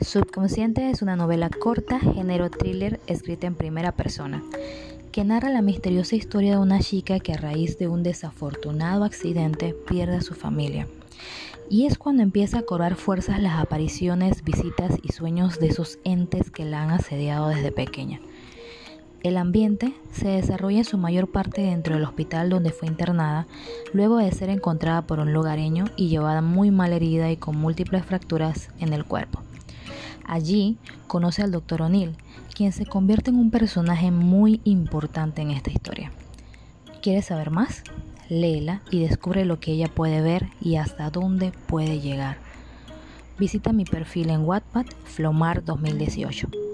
Subconsciente es una novela corta, género thriller, escrita en primera persona, que narra la misteriosa historia de una chica que a raíz de un desafortunado accidente pierde a su familia. Y es cuando empieza a cobrar fuerzas las apariciones, visitas y sueños de esos entes que la han asediado desde pequeña. El ambiente se desarrolla en su mayor parte dentro del hospital donde fue internada, luego de ser encontrada por un lugareño y llevada muy mal herida y con múltiples fracturas en el cuerpo. Allí conoce al Dr. O'Neill, quien se convierte en un personaje muy importante en esta historia. ¿Quieres saber más? Léela y descubre lo que ella puede ver y hasta dónde puede llegar. Visita mi perfil en Wattpad Flomar 2018.